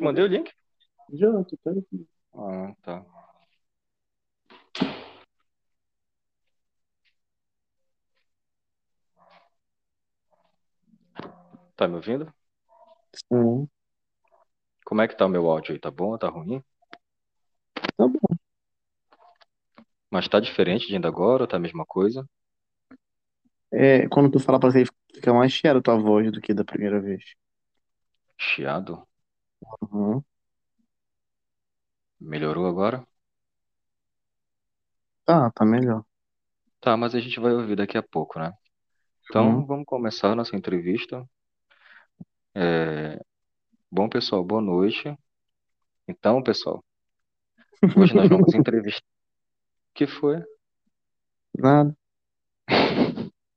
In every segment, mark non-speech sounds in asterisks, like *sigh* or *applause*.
Te mandei o link? Já, tô aqui. Ah, tá. Tá me ouvindo? Sim, Como é que tá o meu áudio aí? Tá bom ou tá ruim? tá bom. Mas tá diferente de ainda agora ou tá a mesma coisa? É, quando tu fala pra você, fica mais chiada a tua voz do que da primeira vez. Chiado? Uhum. Melhorou agora? Tá, tá melhor. Tá, mas a gente vai ouvir daqui a pouco, né? Então, Uhum. vamos começar a nossa entrevista. É... Bom, pessoal, boa noite. Então, pessoal, hoje nós vamos *laughs* entrevistar. O que foi? Nada. *laughs*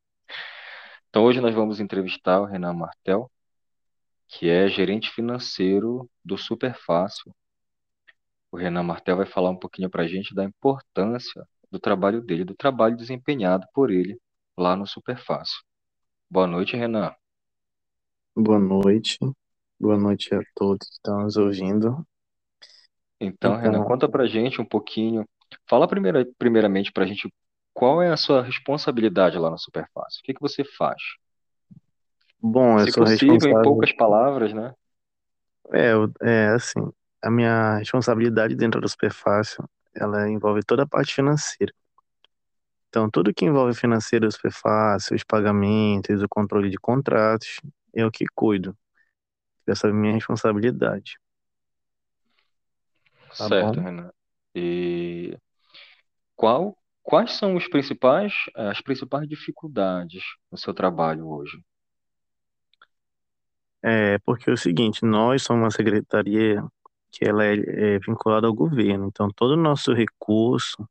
Então, hoje nós vamos entrevistar o Renan Martel, que é gerente financeiro do Superfácil. O Renan Martel vai falar um pouquinho para a gente da importância do trabalho dele, do trabalho desempenhado por ele lá no Superfácil. Boa noite, Renan. Boa noite. Boa noite a todos que estão nos ouvindo. Então, Renan, Então, conta pra gente um pouquinho. Fala primeira, primeiramente pra gente qual é a sua responsabilidade lá no Superfácil. O que que você faz? Bom, eu Se sou possível, em responsável. poucas palavras, né? É, é assim, a minha responsabilidade dentro do Superfácil, ela envolve toda a parte financeira. Então, tudo que envolve financeiro do Superfácil, os pagamentos, o controle de contratos, eu que cuido. Essa é a minha responsabilidade, tá Certo, bom? Renan. E qual, quais são os principais, as principais dificuldades no seu trabalho hoje? É, porque é o seguinte, nós somos uma secretaria que ela é, é vinculada ao governo, então todo o nosso recurso,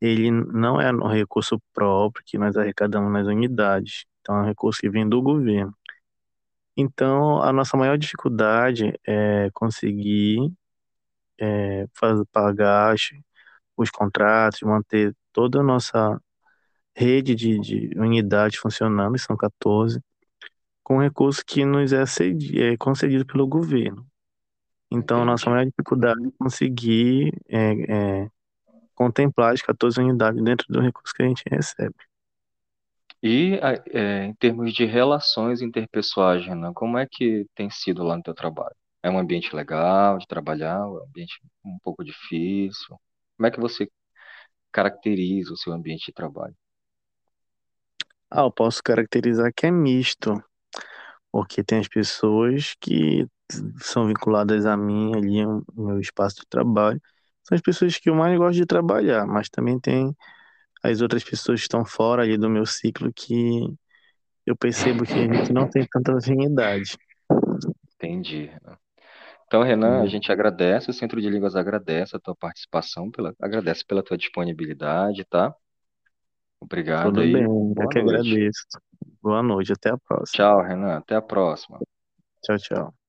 ele não é um recurso próprio que nós arrecadamos nas unidades, então é um recurso que vem do governo. Então, a nossa maior dificuldade é conseguir é, faz, pagar os, os contratos, manter toda a nossa rede de, de unidades funcionando, são 14, com recurso que nos é, cedi, é concedido pelo governo. Então, a nossa maior dificuldade é conseguir é, é, contemplar as 14 unidades dentro do recurso que a gente recebe. E é, em termos de relações interpessoais, Renan, como é que tem sido lá no teu trabalho? É um ambiente legal de trabalhar? É um ambiente um pouco difícil? Como é que você caracteriza o seu ambiente de trabalho? Ah, eu posso caracterizar que é misto, porque tem as pessoas que são vinculadas a mim ali, o meu espaço de trabalho, são as pessoas que eu mais gosto de trabalhar, mas também tem as outras pessoas que estão fora ali do meu ciclo que eu percebo que a gente não tem tanta afinidade. Entendi. Então, Renan, a gente agradece, o Centro de Línguas agradece a tua participação, pela, agradece pela tua disponibilidade, tá? Obrigado Tudo bem, aí. eu Boa que agradeço. Boa noite, até a próxima. Tchau, Renan. Até a próxima. Tchau, tchau.